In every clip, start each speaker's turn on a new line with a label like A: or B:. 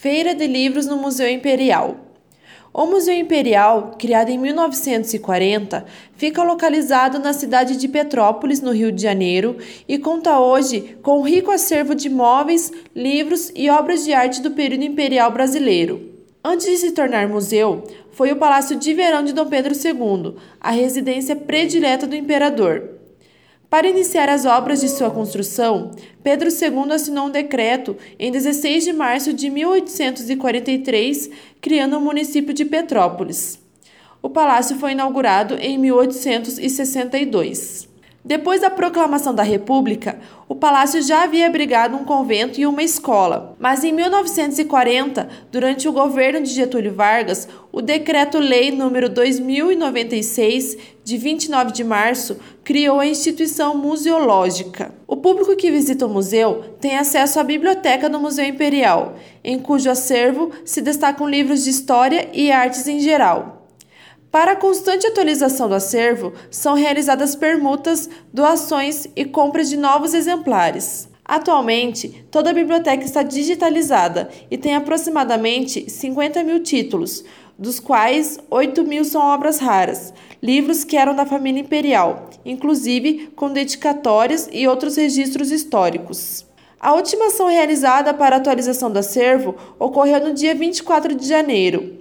A: Feira de Livros no Museu Imperial. O Museu Imperial, criado em 1940, fica localizado na cidade de Petrópolis, no Rio de Janeiro, e conta hoje com um rico acervo de móveis, livros e obras de arte do período imperial brasileiro. Antes de se tornar museu, foi o Palácio de Verão de Dom Pedro II, a residência predileta do imperador. Para iniciar as obras de sua construção, Pedro II assinou um decreto em 16 de março de 1843, criando o município de Petrópolis. O palácio foi inaugurado em 1862. Depois da proclamação da República, o palácio já havia abrigado um convento e uma escola, mas em 1940, durante o governo de Getúlio Vargas, o Decreto-Lei número 2096, de 29 de março, criou a instituição museológica. O público que visita o museu tem acesso à biblioteca do Museu Imperial, em cujo acervo se destacam livros de história e artes em geral. Para a constante atualização do acervo, são realizadas permutas, doações e compras de novos exemplares. Atualmente, toda a biblioteca está digitalizada e tem aproximadamente 50 mil títulos, dos quais 8 mil são obras raras, livros que eram da família imperial, inclusive com dedicatórias e outros registros históricos. A última ação realizada para a atualização do acervo ocorreu no dia 24 de janeiro,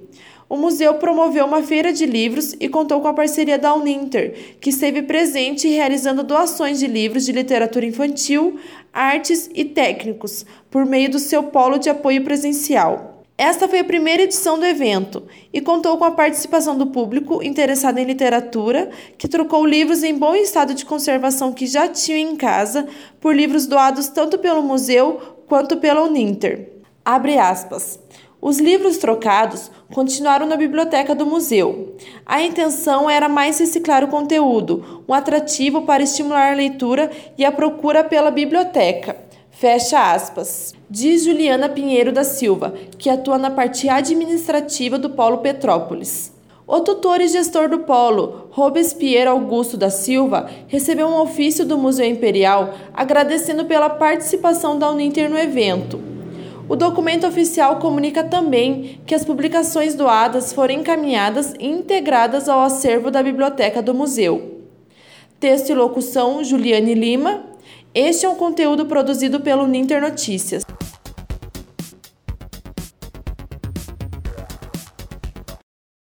A: o museu promoveu uma feira de livros e contou com a parceria da Uninter, que esteve presente realizando doações de livros de literatura infantil, artes e técnicos, por meio do seu polo de apoio presencial. Esta foi a primeira edição do evento e contou com a participação do público interessado em literatura, que trocou livros em bom estado de conservação que já tinham em casa por livros doados tanto pelo museu quanto pela Uninter. Abre aspas. Os livros trocados continuaram na biblioteca do museu. A intenção era mais reciclar o conteúdo, um atrativo para estimular a leitura e a procura pela biblioteca. Fecha aspas. Diz Juliana Pinheiro da Silva, que atua na parte administrativa do Polo Petrópolis. O tutor e gestor do polo, Robespierre Augusto da Silva, recebeu um ofício do Museu Imperial agradecendo pela participação da Uninter no evento. O documento oficial comunica também que as publicações doadas foram encaminhadas e integradas ao acervo da biblioteca do museu. Texto e locução: Juliane Lima. Este é um conteúdo produzido pelo Ninter Notícias.